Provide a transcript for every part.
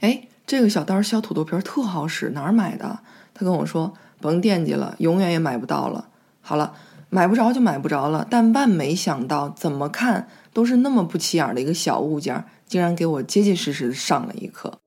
哎，这个小刀削土豆皮儿特好使，哪儿买的？他跟我说，甭惦记了，永远也买不到了。好了，买不着就买不着了。但万没想到，怎么看都是那么不起眼的一个小物件，竟然给我结结实实的上了一课。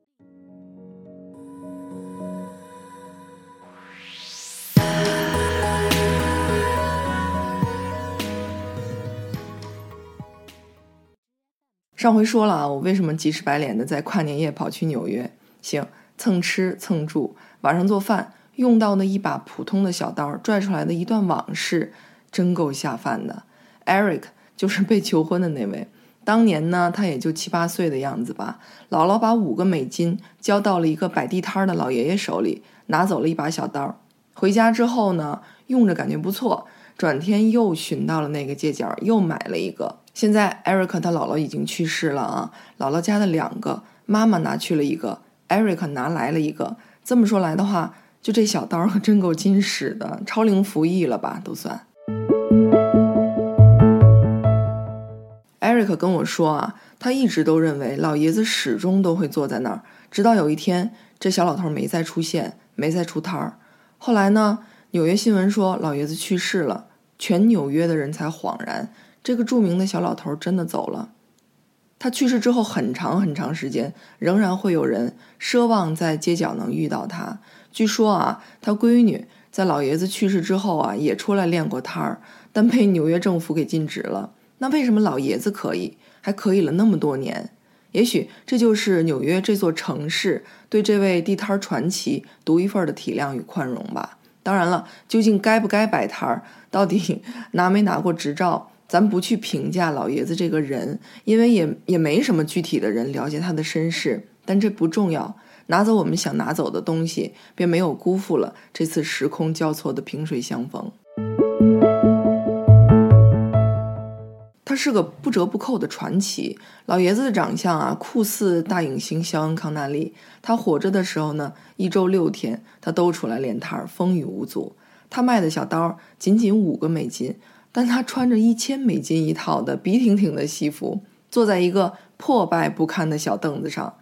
上回说了啊，我为什么急赤白脸的在跨年夜跑去纽约？行，蹭吃蹭住，晚上做饭用到的一把普通的小刀，拽出来的一段往事，真够下饭的。Eric 就是被求婚的那位，当年呢，他也就七八岁的样子吧。姥姥把五个美金交到了一个摆地摊的老爷爷手里，拿走了一把小刀。回家之后呢，用着感觉不错，转天又寻到了那个街角，又买了一个。现在，Eric 他姥姥已经去世了啊。姥姥家的两个，妈妈拿去了一个，Eric 拿来了一个。这么说来的话，就这小刀可真够金使的，超龄服役了吧，都算。Eric 跟我说啊，他一直都认为老爷子始终都会坐在那儿，直到有一天这小老头没再出现，没再出摊儿。后来呢，纽约新闻说老爷子去世了，全纽约的人才恍然。这个著名的小老头真的走了。他去世之后很长很长时间，仍然会有人奢望在街角能遇到他。据说啊，他闺女在老爷子去世之后啊，也出来练过摊儿，但被纽约政府给禁止了。那为什么老爷子可以，还可以了那么多年？也许这就是纽约这座城市对这位地摊传奇独一份的体谅与宽容吧。当然了，究竟该不该摆摊儿，到底 拿没拿过执照？咱不去评价老爷子这个人，因为也也没什么具体的人了解他的身世，但这不重要。拿走我们想拿走的东西，便没有辜负了这次时空交错的萍水相逢。他是个不折不扣的传奇。老爷子的长相啊，酷似大影星肖恩康纳利。他活着的时候呢，一周六天他都出来练摊儿，风雨无阻。他卖的小刀仅仅五个美金。但他穿着一千美金一套的笔挺挺的西服，坐在一个破败不堪的小凳子上。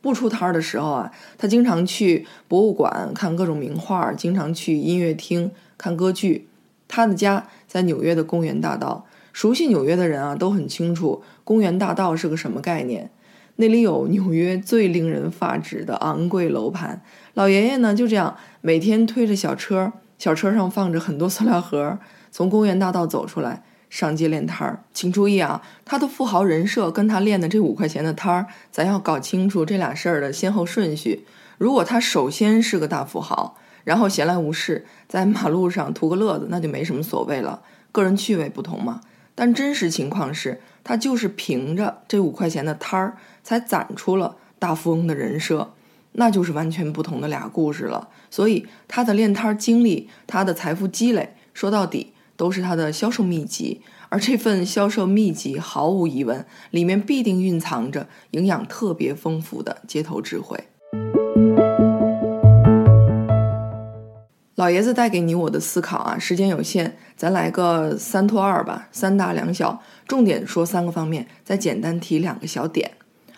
不出摊儿的时候啊，他经常去博物馆看各种名画，经常去音乐厅看歌剧。他的家在纽约的公园大道。熟悉纽约的人啊，都很清楚公园大道是个什么概念。那里有纽约最令人发指的昂贵楼盘。老爷爷呢，就这样每天推着小车，小车上放着很多塑料盒。从公园大道走出来，上街练摊儿。请注意啊，他的富豪人设跟他练的这五块钱的摊儿，咱要搞清楚这俩事儿的先后顺序。如果他首先是个大富豪，然后闲来无事在马路上图个乐子，那就没什么所谓了，个人趣味不同嘛。但真实情况是他就是凭着这五块钱的摊儿，才攒出了大富翁的人设，那就是完全不同的俩故事了。所以他的练摊经历，他的财富积累，说到底。都是他的销售秘籍，而这份销售秘籍毫无疑问，里面必定蕴藏着营养特别丰富的街头智慧。老爷子带给你我的思考啊，时间有限，咱来个三拖二吧，三大两小，重点说三个方面，再简单提两个小点。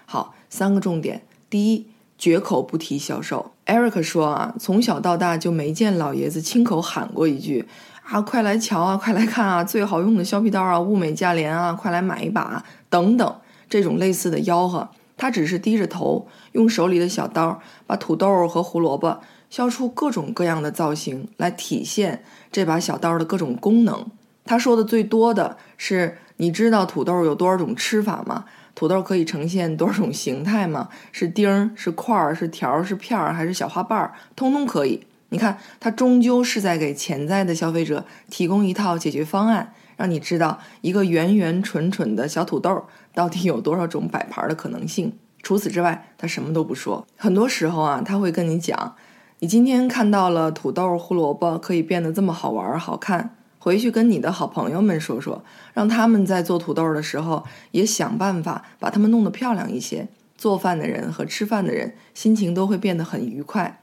好，三个重点，第一，绝口不提销售。Eric 说啊，从小到大就没见老爷子亲口喊过一句。啊，快来瞧啊，快来看啊！最好用的削皮刀啊，物美价廉啊，快来买一把等等，这种类似的吆喝，他只是低着头，用手里的小刀把土豆和胡萝卜削出各种各样的造型，来体现这把小刀的各种功能。他说的最多的是：你知道土豆有多少种吃法吗？土豆可以呈现多少种形态吗？是丁儿，是块儿，是条儿，是片儿，还是小花瓣儿？通通可以。你看，他终究是在给潜在的消费者提供一套解决方案，让你知道一个圆圆蠢蠢的小土豆到底有多少种摆盘的可能性。除此之外，他什么都不说。很多时候啊，他会跟你讲：你今天看到了土豆、胡萝卜可以变得这么好玩、好看，回去跟你的好朋友们说说，让他们在做土豆的时候也想办法把它们弄得漂亮一些。做饭的人和吃饭的人心情都会变得很愉快。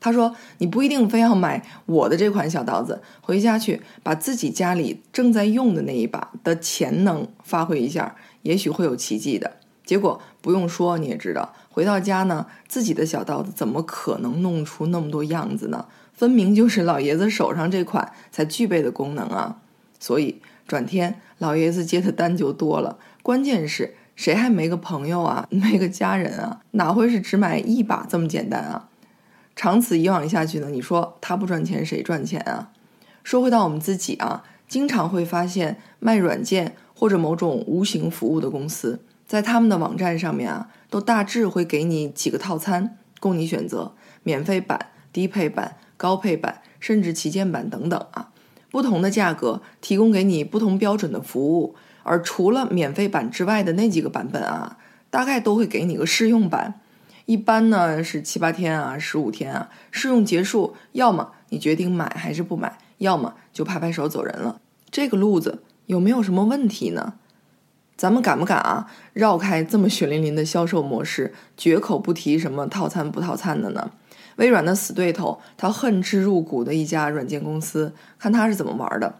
他说：“你不一定非要买我的这款小刀子，回家去把自己家里正在用的那一把的潜能发挥一下，也许会有奇迹的。结果不用说你也知道，回到家呢，自己的小刀子怎么可能弄出那么多样子呢？分明就是老爷子手上这款才具备的功能啊！所以转天老爷子接的单就多了，关键是谁还没个朋友啊，没个家人啊？哪会是只买一把这么简单啊？长此以往下去呢？你说他不赚钱谁赚钱啊？说回到我们自己啊，经常会发现卖软件或者某种无形服务的公司，在他们的网站上面啊，都大致会给你几个套餐供你选择，免费版、低配版。高配版甚至旗舰版等等啊，不同的价格提供给你不同标准的服务，而除了免费版之外的那几个版本啊，大概都会给你个试用版，一般呢是七八天啊，十五天啊，试用结束，要么你决定买还是不买，要么就拍拍手走人了。这个路子有没有什么问题呢？咱们敢不敢啊，绕开这么血淋淋的销售模式，绝口不提什么套餐不套餐的呢？微软的死对头，他恨之入骨的一家软件公司，看他是怎么玩的。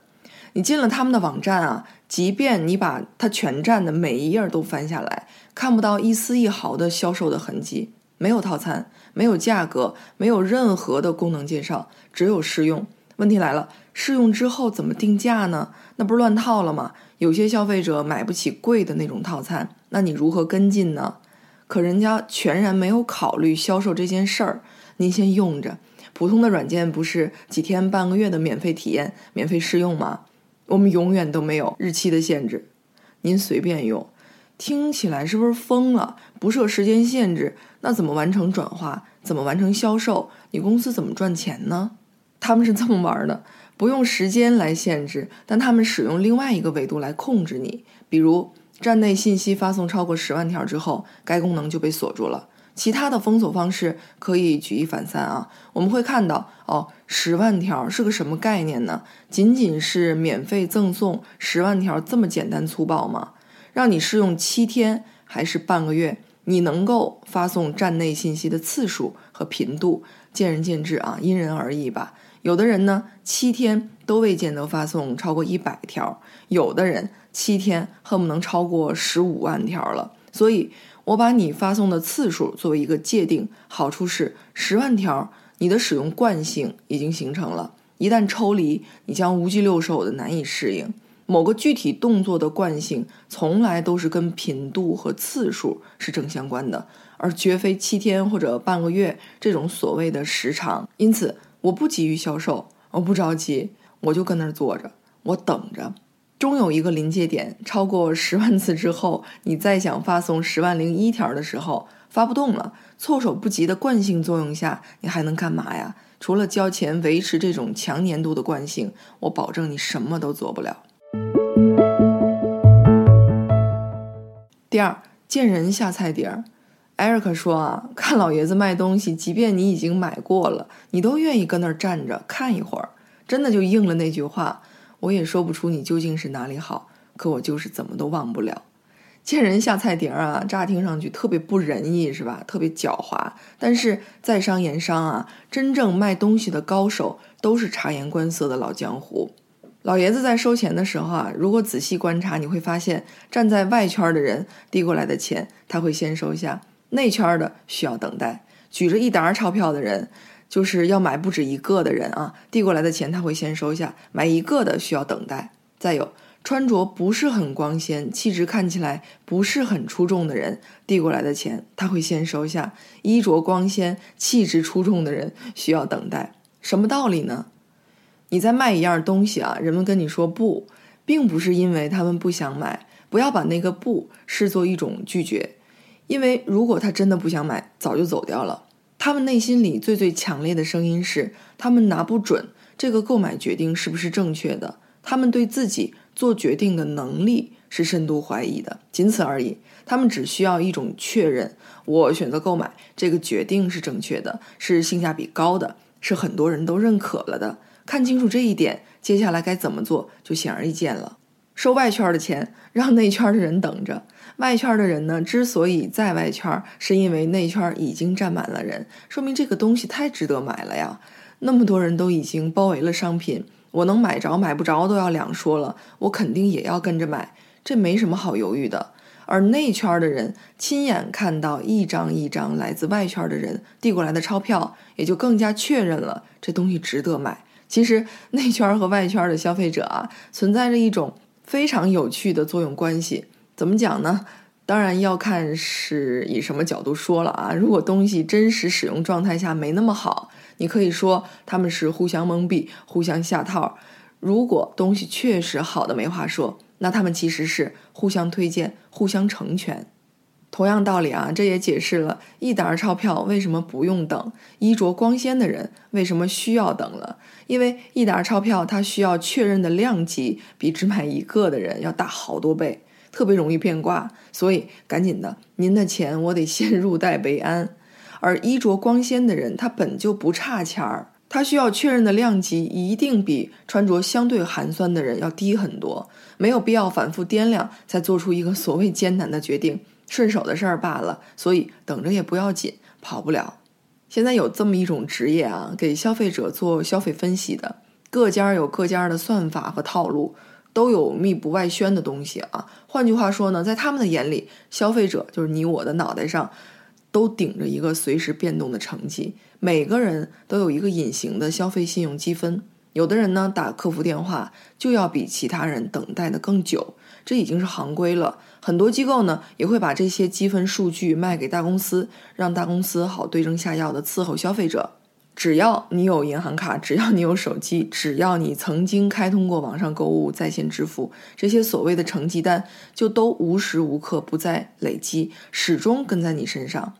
你进了他们的网站啊，即便你把他全站的每一页都翻下来，看不到一丝一毫的销售的痕迹，没有套餐，没有价格，没有任何的功能介绍，只有试用。问题来了，试用之后怎么定价呢？那不是乱套了吗？有些消费者买不起贵的那种套餐，那你如何跟进呢？可人家全然没有考虑销售这件事儿。您先用着，普通的软件不是几天半个月的免费体验、免费试用吗？我们永远都没有日期的限制，您随便用。听起来是不是疯了？不设时间限制，那怎么完成转化？怎么完成销售？你公司怎么赚钱呢？他们是这么玩的，不用时间来限制，但他们使用另外一个维度来控制你，比如站内信息发送超过十万条之后，该功能就被锁住了。其他的封锁方式可以举一反三啊，我们会看到哦，十万条是个什么概念呢？仅仅是免费赠送十万条这么简单粗暴吗？让你试用七天还是半个月？你能够发送站内信息的次数和频度，见仁见智啊，因人而异吧。有的人呢，七天都未见得发送超过一百条；有的人七天恨不能超过十五万条了。所以。我把你发送的次数作为一个界定，好处是十万条，你的使用惯性已经形成了。一旦抽离，你将无鸡六兽的难以适应。某个具体动作的惯性，从来都是跟频度和次数是正相关的，而绝非七天或者半个月这种所谓的时长。因此，我不急于销售，我不着急，我就跟那儿坐着，我等着。终有一个临界点，超过十万次之后，你再想发送十万零一条的时候，发不动了。措手不及的惯性作用下，你还能干嘛呀？除了交钱维持这种强粘度的惯性，我保证你什么都做不了。第二，见人下菜碟儿。艾瑞克说啊，看老爷子卖东西，即便你已经买过了，你都愿意搁那儿站着看一会儿，真的就应了那句话。我也说不出你究竟是哪里好，可我就是怎么都忘不了。见人下菜碟儿啊，乍听上去特别不仁义，是吧？特别狡猾。但是在商言商啊，真正卖东西的高手都是察言观色的老江湖。老爷子在收钱的时候啊，如果仔细观察，你会发现站在外圈的人递过来的钱，他会先收下；内圈的需要等待。举着一沓钞票的人。就是要买不止一个的人啊，递过来的钱他会先收下，买一个的需要等待。再有，穿着不是很光鲜、气质看起来不是很出众的人，递过来的钱他会先收下；衣着光鲜、气质出众的人需要等待。什么道理呢？你在卖一样东西啊，人们跟你说不，并不是因为他们不想买，不要把那个不视作一种拒绝，因为如果他真的不想买，早就走掉了。他们内心里最最强烈的声音是，他们拿不准这个购买决定是不是正确的，他们对自己做决定的能力是深度怀疑的，仅此而已。他们只需要一种确认：我选择购买这个决定是正确的，是性价比高的，是很多人都认可了的。看清楚这一点，接下来该怎么做就显而易见了。收外圈的钱，让内圈的人等着。外圈的人呢，之所以在外圈，是因为内圈已经站满了人，说明这个东西太值得买了呀。那么多人都已经包围了商品，我能买着买不着都要两说了，我肯定也要跟着买，这没什么好犹豫的。而内圈的人亲眼看到一张一张来自外圈的人递过来的钞票，也就更加确认了这东西值得买。其实内圈和外圈的消费者啊，存在着一种非常有趣的作用关系。怎么讲呢？当然要看是以什么角度说了啊。如果东西真实使用状态下没那么好，你可以说他们是互相蒙蔽、互相下套；如果东西确实好的没话说，那他们其实是互相推荐、互相成全。同样道理啊，这也解释了一沓钞票为什么不用等，衣着光鲜的人为什么需要等了。因为一沓钞票它需要确认的量级比只买一个的人要大好多倍，特别容易变卦。所以赶紧的，您的钱我得先入袋为安。而衣着光鲜的人他本就不差钱儿，他需要确认的量级一定比穿着相对寒酸的人要低很多，没有必要反复掂量才做出一个所谓艰难的决定。顺手的事儿罢了，所以等着也不要紧，跑不了。现在有这么一种职业啊，给消费者做消费分析的，各家有各家的算法和套路，都有密不外宣的东西啊。换句话说呢，在他们的眼里，消费者就是你我的脑袋上都顶着一个随时变动的成绩，每个人都有一个隐形的消费信用积分。有的人呢，打客服电话就要比其他人等待的更久。这已经是行规了，很多机构呢也会把这些积分数据卖给大公司，让大公司好对症下药的伺候消费者。只要你有银行卡，只要你有手机，只要你曾经开通过网上购物、在线支付，这些所谓的成绩单就都无时无刻不在累积，始终跟在你身上。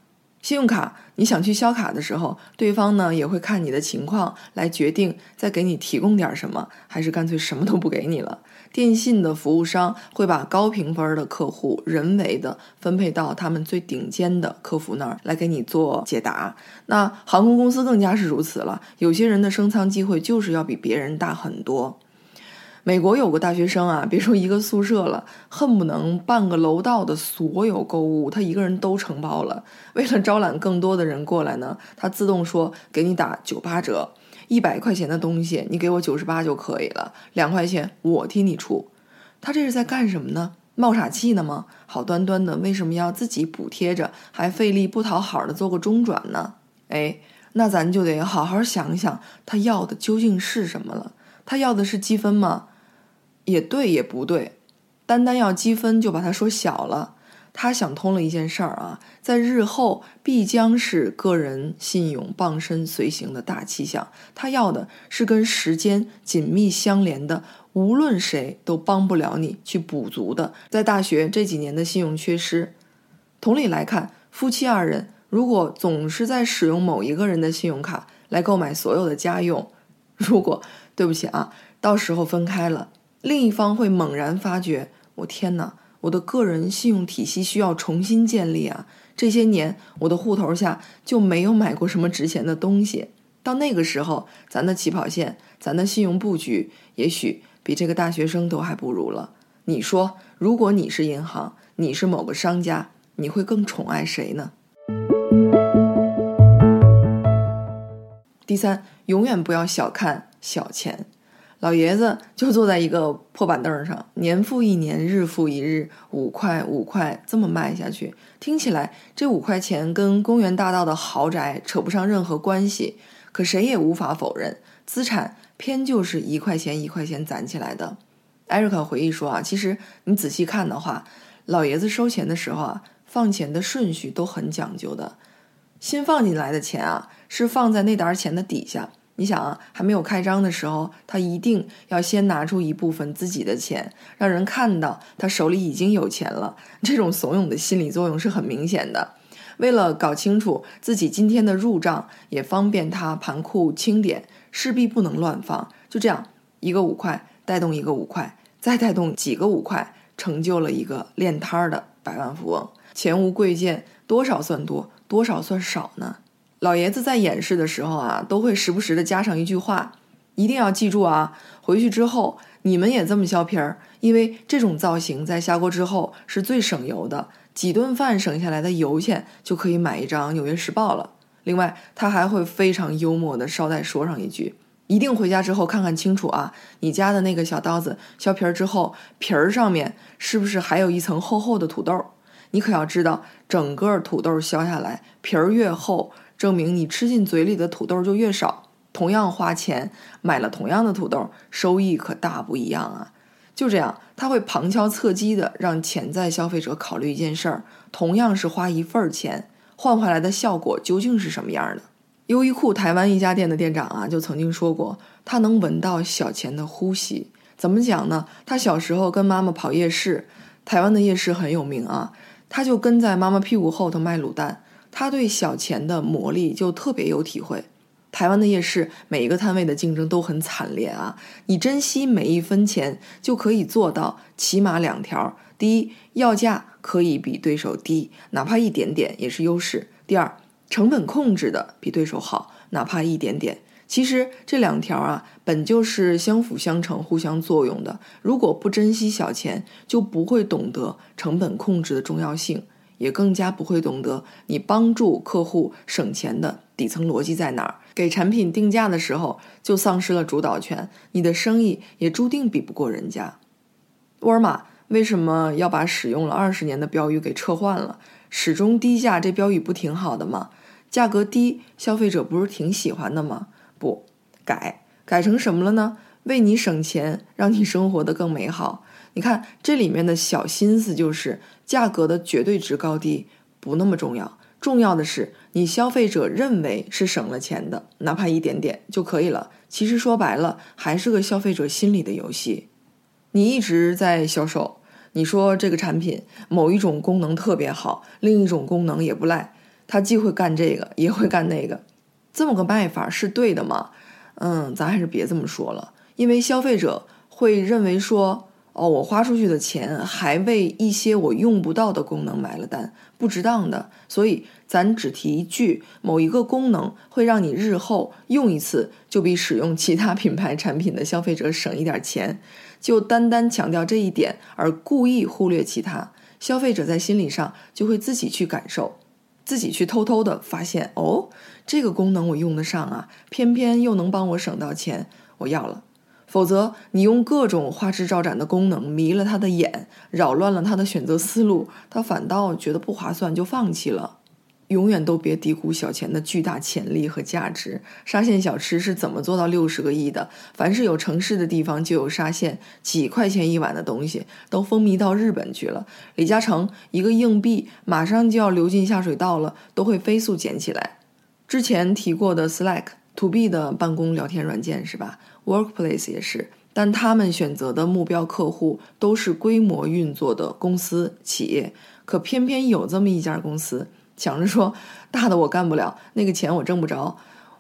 信用卡，你想去销卡的时候，对方呢也会看你的情况来决定再给你提供点什么，还是干脆什么都不给你了。电信的服务商会把高评分的客户人为的分配到他们最顶尖的客服那儿来给你做解答。那航空公司更加是如此了，有些人的升舱机会就是要比别人大很多。美国有个大学生啊，别说一个宿舍了，恨不能半个楼道的所有购物，他一个人都承包了。为了招揽更多的人过来呢，他自动说给你打九八折，一百块钱的东西你给我九十八就可以了，两块钱我替你出。他这是在干什么呢？冒傻气呢吗？好端端的为什么要自己补贴着，还费力不讨好的做个中转呢？哎，那咱就得好好想想，他要的究竟是什么了？他要的是积分吗？也对，也不对，单单要积分就把它说小了。他想通了一件事儿啊，在日后必将是个人信用傍身随行的大气象。他要的是跟时间紧密相连的，无论谁都帮不了你去补足的，在大学这几年的信用缺失。同理来看，夫妻二人如果总是在使用某一个人的信用卡来购买所有的家用，如果对不起啊，到时候分开了。另一方会猛然发觉，我天哪，我的个人信用体系需要重新建立啊！这些年我的户头下就没有买过什么值钱的东西。到那个时候，咱的起跑线，咱的信用布局，也许比这个大学生都还不如了。你说，如果你是银行，你是某个商家，你会更宠爱谁呢？第三，永远不要小看小钱。老爷子就坐在一个破板凳上，年复一年，日复一日，五块五块这么卖下去，听起来这五块钱跟公园大道的豪宅扯不上任何关系。可谁也无法否认，资产偏就是一块钱一块钱攒起来的。艾瑞克回忆说啊，其实你仔细看的话，老爷子收钱的时候啊，放钱的顺序都很讲究的。新放进来的钱啊，是放在那沓钱的底下。你想啊，还没有开张的时候，他一定要先拿出一部分自己的钱，让人看到他手里已经有钱了。这种怂恿的心理作用是很明显的。为了搞清楚自己今天的入账，也方便他盘库清点，势必不能乱放。就这样，一个五块带动一个五块，再带动几个五块，成就了一个练摊儿的百万富翁。钱无贵贱，多少算多，多少算少呢？老爷子在演示的时候啊，都会时不时的加上一句话，一定要记住啊！回去之后你们也这么削皮儿，因为这种造型在下锅之后是最省油的，几顿饭省下来的油钱就可以买一张《纽约时报》了。另外，他还会非常幽默的捎带说上一句：一定回家之后看看清楚啊，你家的那个小刀子削皮儿之后，皮儿上面是不是还有一层厚厚的土豆？你可要知道，整个土豆削下来，皮儿越厚，证明你吃进嘴里的土豆就越少。同样花钱买了同样的土豆，收益可大不一样啊！就这样，他会旁敲侧击的让潜在消费者考虑一件事儿：同样是花一份儿钱，换回来的效果究竟是什么样的？优衣库台湾一家店的店长啊，就曾经说过，他能闻到小钱的呼吸。怎么讲呢？他小时候跟妈妈跑夜市，台湾的夜市很有名啊，他就跟在妈妈屁股后头卖卤蛋，他对小钱的魔力就特别有体会。台湾的夜市每一个摊位的竞争都很惨烈啊！你珍惜每一分钱，就可以做到起码两条：第一，要价可以比对手低，哪怕一点点也是优势；第二，成本控制的比对手好，哪怕一点点。其实这两条啊，本就是相辅相成、互相作用的。如果不珍惜小钱，就不会懂得成本控制的重要性。也更加不会懂得你帮助客户省钱的底层逻辑在哪儿。给产品定价的时候就丧失了主导权，你的生意也注定比不过人家。沃尔玛为什么要把使用了二十年的标语给撤换了？始终低价这标语不挺好的吗？价格低，消费者不是挺喜欢的吗？不改，改成什么了呢？为你省钱，让你生活的更美好。你看这里面的小心思就是。价格的绝对值高低不那么重要，重要的是你消费者认为是省了钱的，哪怕一点点就可以了。其实说白了，还是个消费者心理的游戏。你一直在销售，你说这个产品某一种功能特别好，另一种功能也不赖，他既会干这个，也会干那个，这么个卖法是对的吗？嗯，咱还是别这么说了，因为消费者会认为说。哦，我花出去的钱还为一些我用不到的功能买了单，不值当的。所以咱只提一句，某一个功能会让你日后用一次就比使用其他品牌产品的消费者省一点钱，就单单强调这一点而故意忽略其他，消费者在心理上就会自己去感受，自己去偷偷的发现，哦，这个功能我用得上啊，偏偏又能帮我省到钱，我要了。否则，你用各种花枝招展的功能迷了他的眼，扰乱了他的选择思路，他反倒觉得不划算，就放弃了。永远都别低估小钱的巨大潜力和价值。沙县小吃是怎么做到六十个亿的？凡是有城市的地方就有沙县，几块钱一碗的东西都风靡到日本去了。李嘉诚一个硬币马上就要流进下水道了，都会飞速捡起来。之前提过的 Slack to B 的办公聊天软件是吧？Workplace 也是，但他们选择的目标客户都是规模运作的公司企业，可偏偏有这么一家公司，想着说大的我干不了，那个钱我挣不着，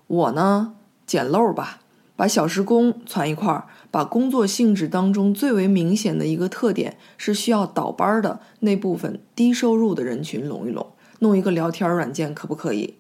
我呢捡漏吧，把小时工攒一块儿，把工作性质当中最为明显的一个特点是需要倒班的那部分低收入的人群拢一拢，弄一个聊天软件可不可以？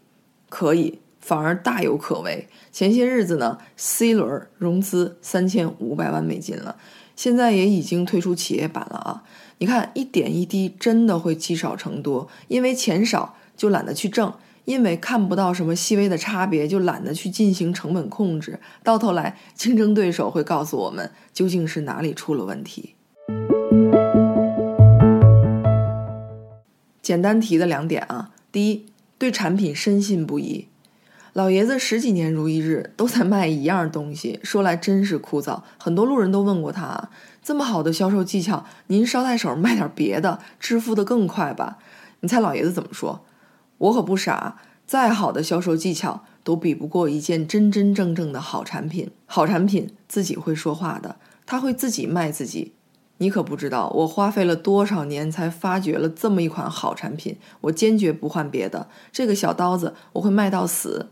可以。反而大有可为。前些日子呢，C 轮融资三千五百万美金了，现在也已经推出企业版了啊！你看，一点一滴真的会积少成多，因为钱少就懒得去挣，因为看不到什么细微的差别就懒得去进行成本控制，到头来竞争对手会告诉我们究竟是哪里出了问题。简单提的两点啊，第一，对产品深信不疑。老爷子十几年如一日都在卖一样东西，说来真是枯燥。很多路人都问过他，这么好的销售技巧，您捎带手卖点别的，致富的更快吧？你猜老爷子怎么说？我可不傻，再好的销售技巧都比不过一件真真正正的好产品。好产品自己会说话的，他会自己卖自己。你可不知道，我花费了多少年才发掘了这么一款好产品。我坚决不换别的，这个小刀子我会卖到死。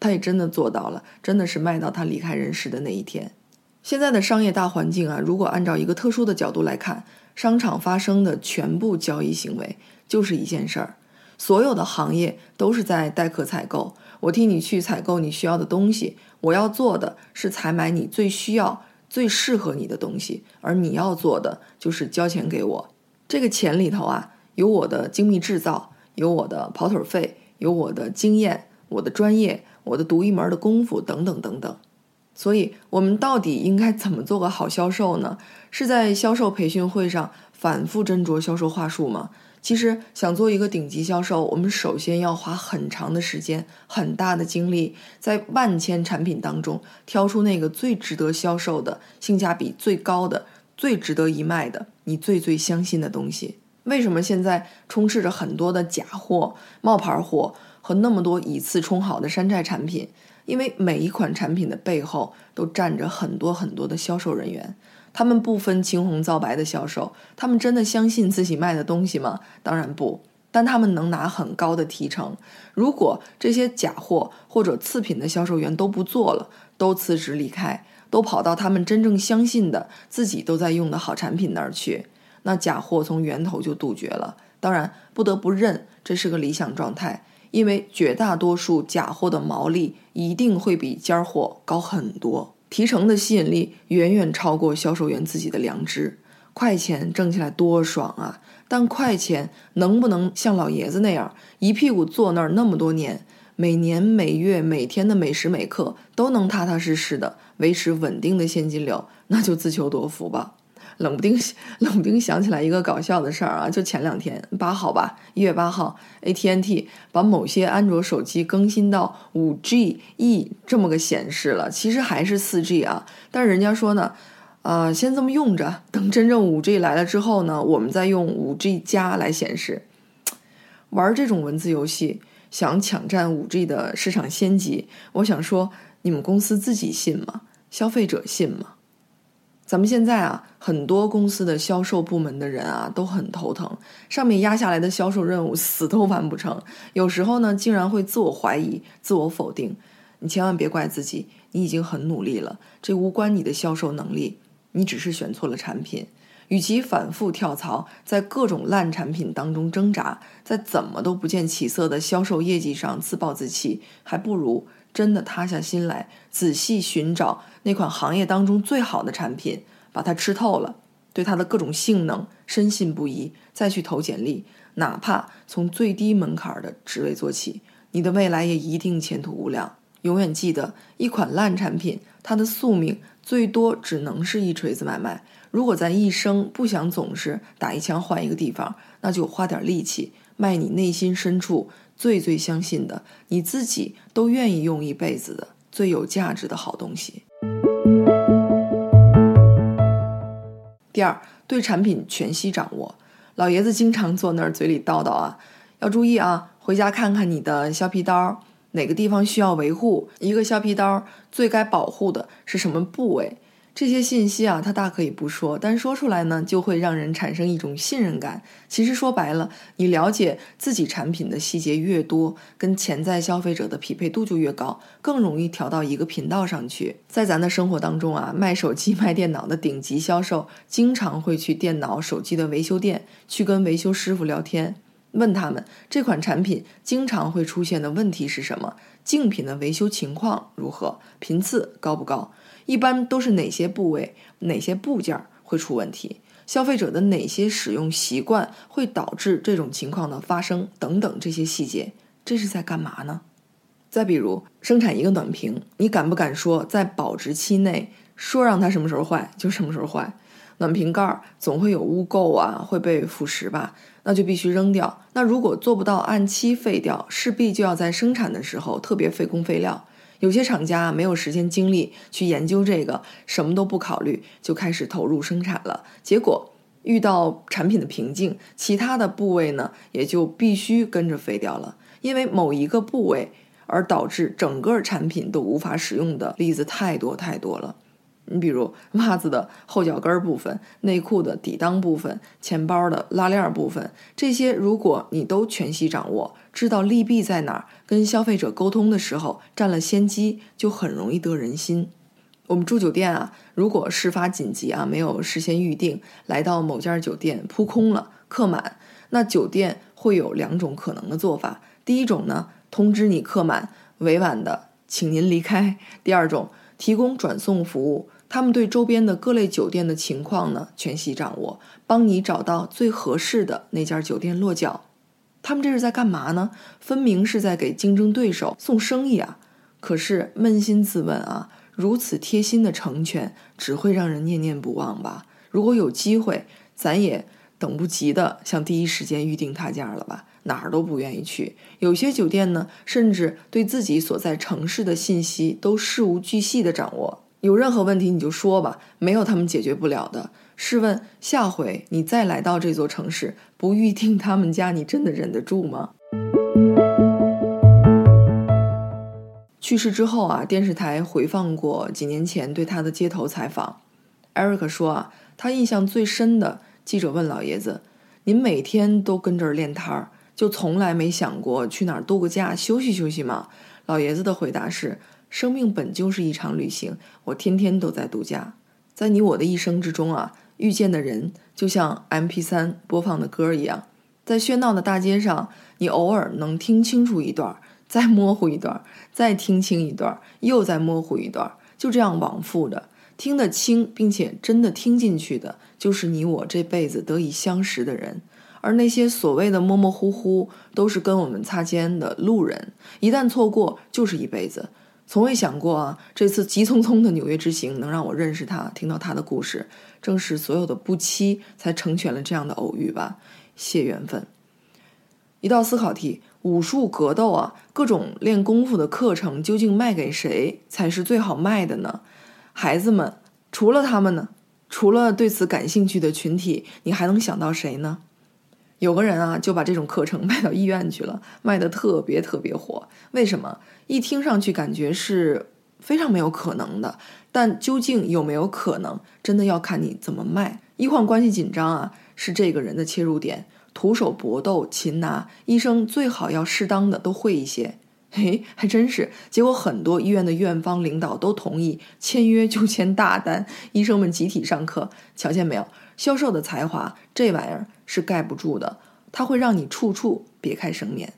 他也真的做到了，真的是卖到他离开人世的那一天。现在的商业大环境啊，如果按照一个特殊的角度来看，商场发生的全部交易行为就是一件事儿，所有的行业都是在代客采购。我替你去采购你需要的东西，我要做的是采买你最需要、最适合你的东西，而你要做的就是交钱给我。这个钱里头啊，有我的精密制造，有我的跑腿费，有我的经验，我的专业。我的独一门的功夫等等等等，所以我们到底应该怎么做个好销售呢？是在销售培训会上反复斟酌销售话术吗？其实想做一个顶级销售，我们首先要花很长的时间、很大的精力，在万千产品当中挑出那个最值得销售的、性价比最高的、最值得一卖的、你最最相信的东西。为什么现在充斥着很多的假货、冒牌货和那么多以次充好的山寨产品？因为每一款产品的背后都站着很多很多的销售人员。他们不分青红皂白的销售，他们真的相信自己卖的东西吗？当然不，但他们能拿很高的提成。如果这些假货或者次品的销售员都不做了，都辞职离开，都跑到他们真正相信的、自己都在用的好产品那儿去，那假货从源头就杜绝了。当然，不得不认这是个理想状态，因为绝大多数假货的毛利一定会比尖货高很多。提成的吸引力远远超过销售员自己的良知，快钱挣起来多爽啊！但快钱能不能像老爷子那样一屁股坐那儿那么多年，每年每月每天的每时每刻都能踏踏实实的维持稳定的现金流，那就自求多福吧。冷不丁，冷不丁想起来一个搞笑的事儿啊！就前两天八号吧，一月八号，ATNT 把某些安卓手机更新到五 G E 这么个显示了，其实还是四 G 啊。但是人家说呢，啊，先这么用着，等真正五 G 来了之后呢，我们再用五 G 加来显示。玩这种文字游戏，想抢占五 G 的市场先机，我想说，你们公司自己信吗？消费者信吗？咱们现在啊，很多公司的销售部门的人啊都很头疼，上面压下来的销售任务死都完不成，有时候呢竟然会自我怀疑、自我否定。你千万别怪自己，你已经很努力了，这无关你的销售能力，你只是选错了产品。与其反复跳槽，在各种烂产品当中挣扎，在怎么都不见起色的销售业绩上自暴自弃，还不如。真的塌下心来，仔细寻找那款行业当中最好的产品，把它吃透了，对它的各种性能深信不疑，再去投简历，哪怕从最低门槛的职位做起，你的未来也一定前途无量。永远记得，一款烂产品，它的宿命最多只能是一锤子买卖。如果咱一生不想总是打一枪换一个地方，那就花点力气卖你内心深处。最最相信的，你自己都愿意用一辈子的最有价值的好东西。第二，对产品全息掌握。老爷子经常坐那儿嘴里叨叨啊，要注意啊，回家看看你的削皮刀，哪个地方需要维护。一个削皮刀最该保护的是什么部位？这些信息啊，他大可以不说，但说出来呢，就会让人产生一种信任感。其实说白了，你了解自己产品的细节越多，跟潜在消费者的匹配度就越高，更容易调到一个频道上去。在咱的生活当中啊，卖手机、卖电脑的顶级销售，经常会去电脑、手机的维修店去跟维修师傅聊天，问他们这款产品经常会出现的问题是什么，竞品的维修情况如何，频次高不高。一般都是哪些部位、哪些部件会出问题？消费者的哪些使用习惯会导致这种情况的发生？等等这些细节，这是在干嘛呢？再比如生产一个暖瓶，你敢不敢说在保质期内说让它什么时候坏就什么时候坏？暖瓶盖总会有污垢啊，会被腐蚀吧？那就必须扔掉。那如果做不到按期废掉，势必就要在生产的时候特别费工费料。有些厂家没有时间精力去研究这个，什么都不考虑就开始投入生产了，结果遇到产品的瓶颈，其他的部位呢也就必须跟着废掉了，因为某一个部位而导致整个产品都无法使用的例子太多太多了。你比如袜子的后脚跟部分、内裤的底裆部分、钱包的拉链部分，这些如果你都全息掌握，知道利弊在哪儿，跟消费者沟通的时候占了先机，就很容易得人心。我们住酒店啊，如果事发紧急啊，没有事先预定，来到某家酒店扑空了、客满，那酒店会有两种可能的做法：第一种呢，通知你客满，委婉的请您离开；第二种，提供转送服务。他们对周边的各类酒店的情况呢全息掌握，帮你找到最合适的那家酒店落脚。他们这是在干嘛呢？分明是在给竞争对手送生意啊！可是扪心自问啊，如此贴心的成全，只会让人念念不忘吧？如果有机会，咱也等不及的想第一时间预定他家了吧？哪儿都不愿意去。有些酒店呢，甚至对自己所在城市的信息都事无巨细的掌握。有任何问题你就说吧，没有他们解决不了的。试问下回你再来到这座城市，不预订他们家，你真的忍得住吗？去世之后啊，电视台回放过几年前对他的街头采访。艾瑞克说啊，他印象最深的，记者问老爷子：“您每天都跟这儿练摊儿，就从来没想过去哪儿度个假休息休息吗？”老爷子的回答是：“生命本就是一场旅行，我天天都在度假。在你我的一生之中啊。”遇见的人就像 M P 三播放的歌一样，在喧闹的大街上，你偶尔能听清楚一段，再模糊一段，再听清一段，又再模糊一段，就这样往复的。听得清并且真的听进去的，就是你我这辈子得以相识的人，而那些所谓的模模糊糊，都是跟我们擦肩的路人，一旦错过，就是一辈子。从未想过啊，这次急匆匆的纽约之行能让我认识他，听到他的故事，正是所有的不期才成全了这样的偶遇吧。谢缘分。一道思考题：武术、格斗啊，各种练功夫的课程，究竟卖给谁才是最好卖的呢？孩子们，除了他们呢？除了对此感兴趣的群体，你还能想到谁呢？有个人啊，就把这种课程 卖到医院去了，卖的特别特别火。为什么？一听上去感觉是非常没有可能的，但究竟有没有可能，真的要看你怎么卖。医患关系紧张啊，是这个人的切入点。徒手搏斗、擒拿，医生最好要适当的都会一些。嘿，还真是。结果很多医院的院方领导都同意签约就签大单，医生们集体上课。瞧见没有？销售的才华，这玩意儿是盖不住的，它会让你处处别开生面。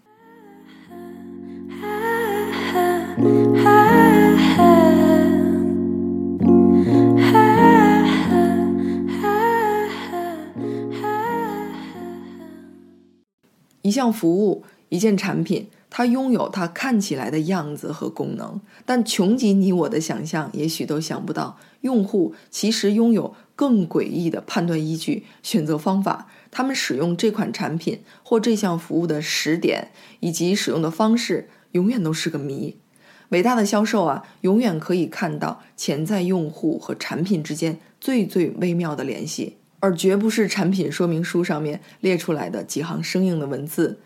一项服务，一件产品，它拥有它看起来的样子和功能，但穷极你我的想象，也许都想不到，用户其实拥有。更诡异的判断依据、选择方法，他们使用这款产品或这项服务的时点以及使用的方式，永远都是个谜。伟大的销售啊，永远可以看到潜在用户和产品之间最最微妙的联系，而绝不是产品说明书上面列出来的几行生硬的文字。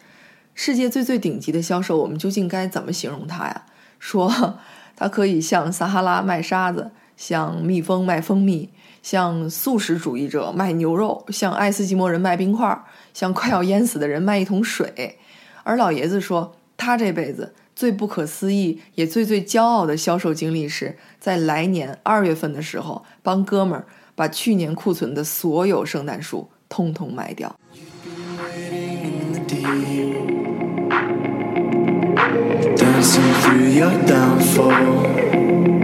世界最最顶级的销售，我们究竟该怎么形容他呀？说他可以向撒哈拉卖沙子，向蜜蜂卖蜂蜜。向素食主义者卖牛肉，向爱斯基摩人卖冰块，向快要淹死的人卖一桶水。而老爷子说，他这辈子最不可思议也最最骄傲的销售经历是在来年二月份的时候，帮哥们儿把去年库存的所有圣诞树通通卖掉。Dancing through your downfall.